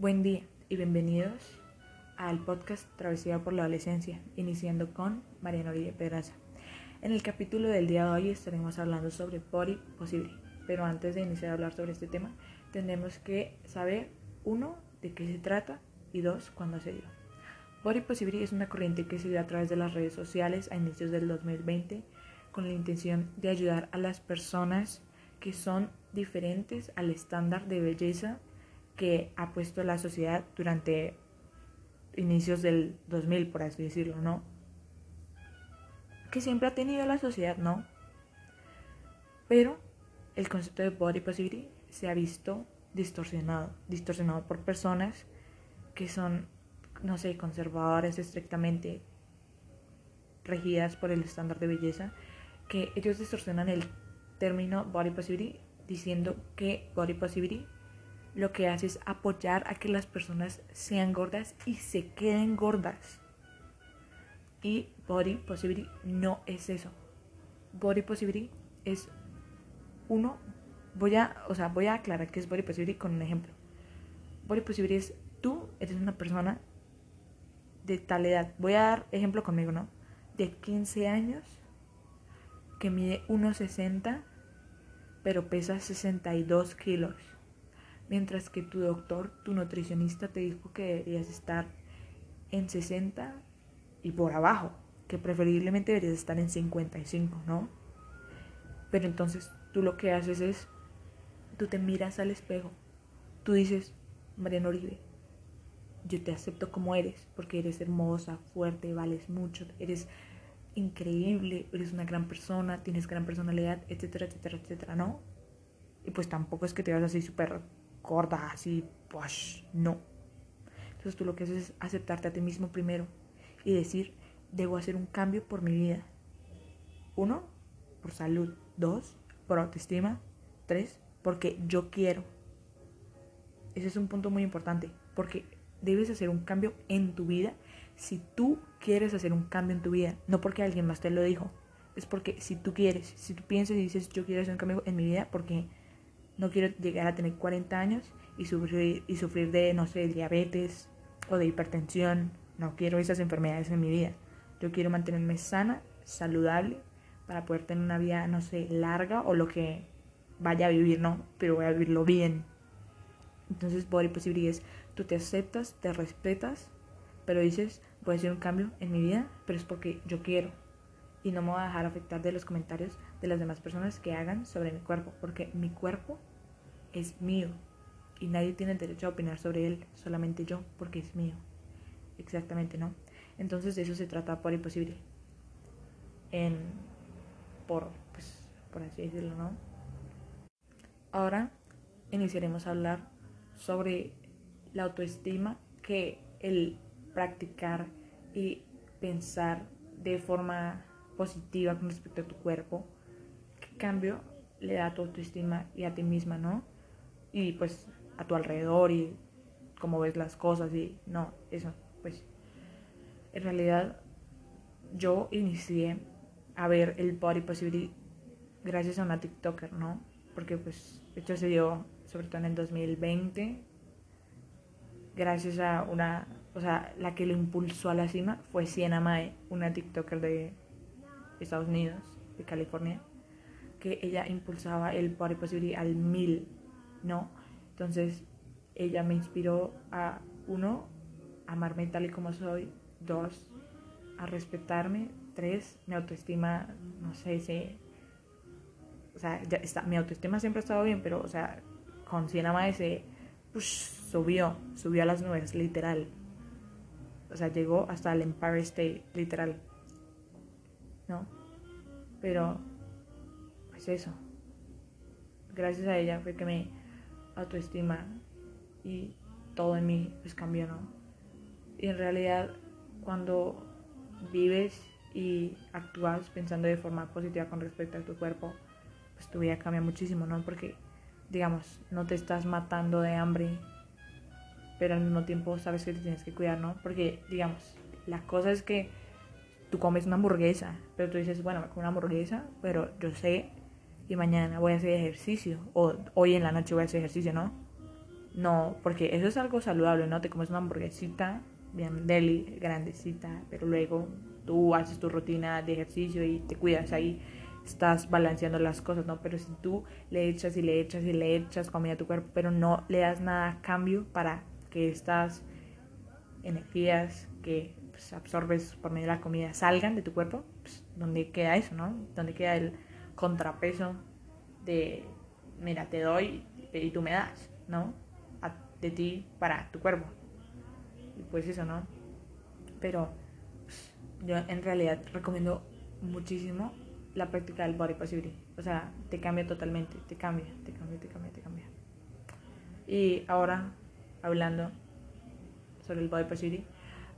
Buen día y bienvenidos al podcast Travesía por la Adolescencia, iniciando con Mariana Oribe Pedraza. En el capítulo del día de hoy estaremos hablando sobre Body Posible, pero antes de iniciar a hablar sobre este tema, tenemos que saber, uno, de qué se trata y dos, cuándo se dio. Body Posible es una corriente que se dio a través de las redes sociales a inicios del 2020 con la intención de ayudar a las personas que son diferentes al estándar de belleza que ha puesto la sociedad durante inicios del 2000, por así decirlo, ¿no? Que siempre ha tenido la sociedad, ¿no? Pero el concepto de body positivity se ha visto distorsionado, distorsionado por personas que son, no sé, conservadoras estrictamente regidas por el estándar de belleza, que ellos distorsionan el término body positivity diciendo que body positivity lo que hace es apoyar a que las personas sean gordas y se queden gordas. Y body positivity no es eso. Body positivity es uno, voy a, o sea, voy a aclarar qué es body positivity con un ejemplo. Body positivity es tú eres una persona de tal edad. Voy a dar ejemplo conmigo, ¿no? De 15 años que mide 1,60 pero pesa 62 kilos mientras que tu doctor, tu nutricionista te dijo que deberías estar en 60 y por abajo, que preferiblemente deberías estar en 55, ¿no? Pero entonces tú lo que haces es, tú te miras al espejo, tú dices, Mariana Oribe, yo te acepto como eres, porque eres hermosa, fuerte, vales mucho, eres increíble, eres una gran persona, tienes gran personalidad, etcétera, etcétera, etcétera, ¿no? Y pues tampoco es que te vas así súper gorda, así, pues no. Entonces tú lo que haces es aceptarte a ti mismo primero y decir, debo hacer un cambio por mi vida. Uno, por salud. Dos, por autoestima. Tres, porque yo quiero. Ese es un punto muy importante, porque debes hacer un cambio en tu vida si tú quieres hacer un cambio en tu vida, no porque alguien más te lo dijo, es porque si tú quieres, si tú piensas y dices yo quiero hacer un cambio en mi vida porque no quiero llegar a tener 40 años y sufrir, y sufrir de, no sé, diabetes o de hipertensión. No quiero esas enfermedades en mi vida. Yo quiero mantenerme sana, saludable, para poder tener una vida, no sé, larga o lo que vaya a vivir, no, pero voy a vivirlo bien. Entonces, Body Posibility es, tú te aceptas, te respetas, pero dices, voy a hacer un cambio en mi vida, pero es porque yo quiero. Y no me voy a dejar afectar de los comentarios de las demás personas que hagan sobre mi cuerpo, porque mi cuerpo es mío y nadie tiene el derecho a opinar sobre él, solamente yo, porque es mío. Exactamente, ¿no? Entonces de eso se trata por imposible. En, por, pues, por así decirlo, ¿no? Ahora iniciaremos a hablar sobre la autoestima que el practicar y pensar de forma positiva con respecto a tu cuerpo, qué cambio le da a tu autoestima y a ti misma, ¿no? y pues a tu alrededor y cómo ves las cosas y no, eso, pues en realidad yo inicié a ver el body positivity gracias a una TikToker, ¿no? Porque pues esto se dio sobre todo en el 2020 gracias a una, o sea, la que lo impulsó a la cima fue Sienna Mae, una TikToker de Estados Unidos, de California, que ella impulsaba el body positivity al mil ¿no? Entonces ella me inspiró a, uno, amarme tal y como soy, dos, a respetarme, tres, mi autoestima, no sé si... O sea, ya está, mi autoestima siempre ha estado bien, pero, o sea, con Siena Maese subió, subió a las nubes, literal. O sea, llegó hasta el Empire State, literal. ¿No? Pero, pues eso. Gracias a ella fue que me autoestima y todo en mí pues cambió, ¿no? Y en realidad cuando vives y actúas pensando de forma positiva con respecto a tu cuerpo, pues tu vida cambia muchísimo, ¿no? Porque, digamos, no te estás matando de hambre, pero al mismo tiempo sabes que te tienes que cuidar, ¿no? Porque, digamos, la cosa es que tú comes una hamburguesa, pero tú dices, bueno, me como una hamburguesa, pero yo sé y mañana voy a hacer ejercicio o hoy en la noche voy a hacer ejercicio, ¿no? No, porque eso es algo saludable, ¿no? Te comes una hamburguesita, bien deli, grandecita, pero luego tú haces tu rutina de ejercicio y te cuidas ahí, estás balanceando las cosas, ¿no? Pero si tú le echas y le echas y le echas comida a tu cuerpo, pero no le das nada a cambio para que estas energías que pues, absorbes por medio de la comida salgan de tu cuerpo, pues, ¿dónde queda eso, no? ¿Dónde queda el contrapeso de, mira, te doy y tú me das, ¿no? de ti para tu cuerpo. Y pues eso, ¿no? Pero pues, yo en realidad recomiendo muchísimo la práctica del body positivity. O sea, te cambia totalmente, te cambia, te cambia, te cambia, te cambia. Y ahora, hablando sobre el body positivity,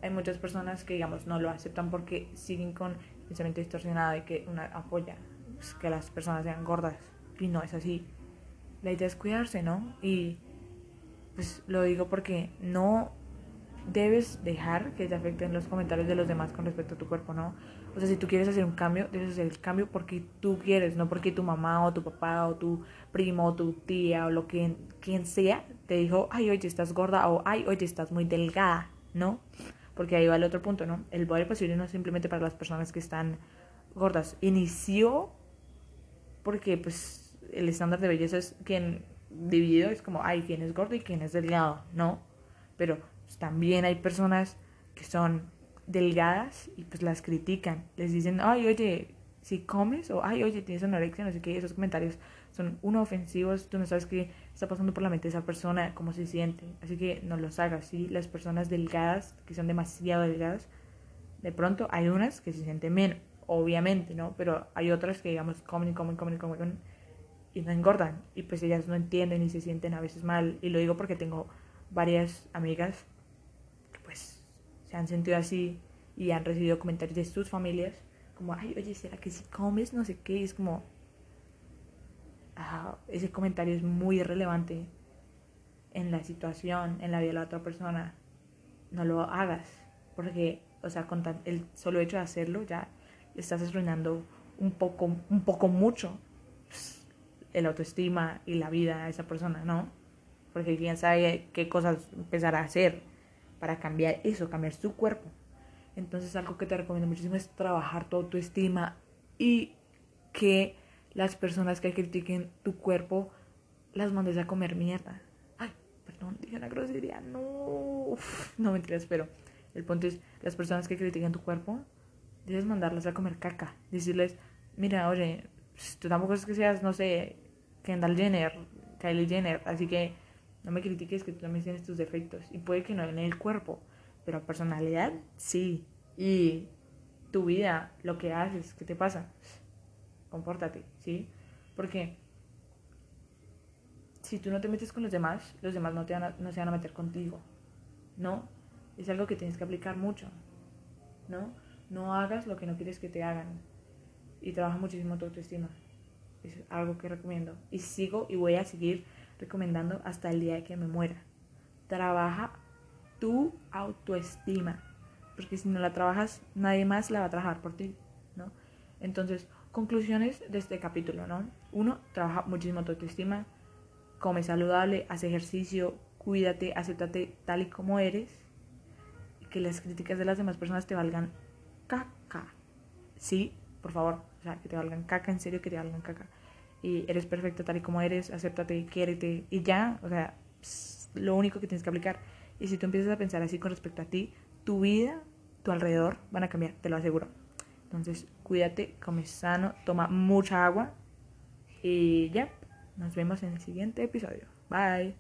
hay muchas personas que, digamos, no lo aceptan porque siguen con pensamiento distorsionado de que una apoya pues, que las personas sean gordas. Y no es así. La idea es cuidarse, ¿no? Y pues lo digo porque no debes dejar que te afecten los comentarios de los demás con respecto a tu cuerpo, ¿no? O sea, si tú quieres hacer un cambio, debes hacer el cambio porque tú quieres, no porque tu mamá o tu papá o tu primo o tu tía o lo que quien sea te dijo, ay, oye, estás gorda o ay, oye, estás muy delgada, ¿no? Porque ahí va el otro punto, ¿no? El body posible no es simplemente para las personas que están gordas. Inició porque, pues, el estándar de belleza es quien dividido, es como, ay, quién es gordo y quién es delgado, ¿no? Pero pues, también hay personas que son delgadas y pues las critican. Les dicen, ay, oye, si comes, o ay, oye, tienes anorexia, no sé qué, esos comentarios son uno ofensivos, tú no sabes qué está pasando por la mente de esa persona, cómo se siente. Así que no los hagas, ¿sí? Las personas delgadas, que son demasiado delgadas, de pronto hay unas que se sienten menos, obviamente, ¿no? Pero hay otras que, digamos, comen comen, comen, comen, y no engordan. Y pues ellas no entienden y se sienten a veces mal. Y lo digo porque tengo varias amigas que pues se han sentido así y han recibido comentarios de sus familias como, ay, oye, ¿será que si comes no sé qué? Es como, ese comentario es muy irrelevante en la situación, en la vida de la otra persona. No lo hagas, porque, o sea, con el solo hecho de hacerlo ya estás arruinando un poco, un poco mucho el autoestima y la vida a esa persona, ¿no? Porque quién sabe qué cosas empezar a hacer para cambiar eso, cambiar su cuerpo. Entonces algo que te recomiendo muchísimo es trabajar tu autoestima y que las personas que critiquen tu cuerpo las mandes a comer mierda. Ay, perdón, dije una grosería. No, no mentiras, pero el punto es, las personas que critiquen tu cuerpo, debes mandarlas a comer caca. Decirles, mira, oye, pues, tú tampoco es que seas, no sé, Kendall Jenner, Kylie Jenner, así que no me critiques que tú también tienes tus defectos. Y puede que no en el cuerpo, pero personalidad, sí. Y tu vida, lo que haces, ¿qué te pasa? Compórtate, ¿sí? Porque si tú no te metes con los demás, los demás no, te van a, no se van a meter contigo. ¿No? Es algo que tienes que aplicar mucho. ¿No? No hagas lo que no quieres que te hagan y trabaja muchísimo tu autoestima. Es algo que recomiendo. Y sigo y voy a seguir recomendando hasta el día de que me muera. Trabaja tu autoestima. Porque si no la trabajas, nadie más la va a trabajar por ti, ¿no? Entonces, conclusiones de este capítulo, ¿no? Uno, trabaja muchísimo tu autoestima. Come saludable, haz ejercicio, cuídate, acéptate tal y como eres. Y que las críticas de las demás personas te valgan caca. Sí, por favor, o sea, que te valgan caca, en serio que te valgan caca. Y eres perfecta tal y como eres, acéptate, quiérete y ya, o sea, lo único que tienes que aplicar. Y si tú empiezas a pensar así con respecto a ti, tu vida, tu alrededor van a cambiar, te lo aseguro. Entonces, cuídate, come sano, toma mucha agua y ya, nos vemos en el siguiente episodio. Bye.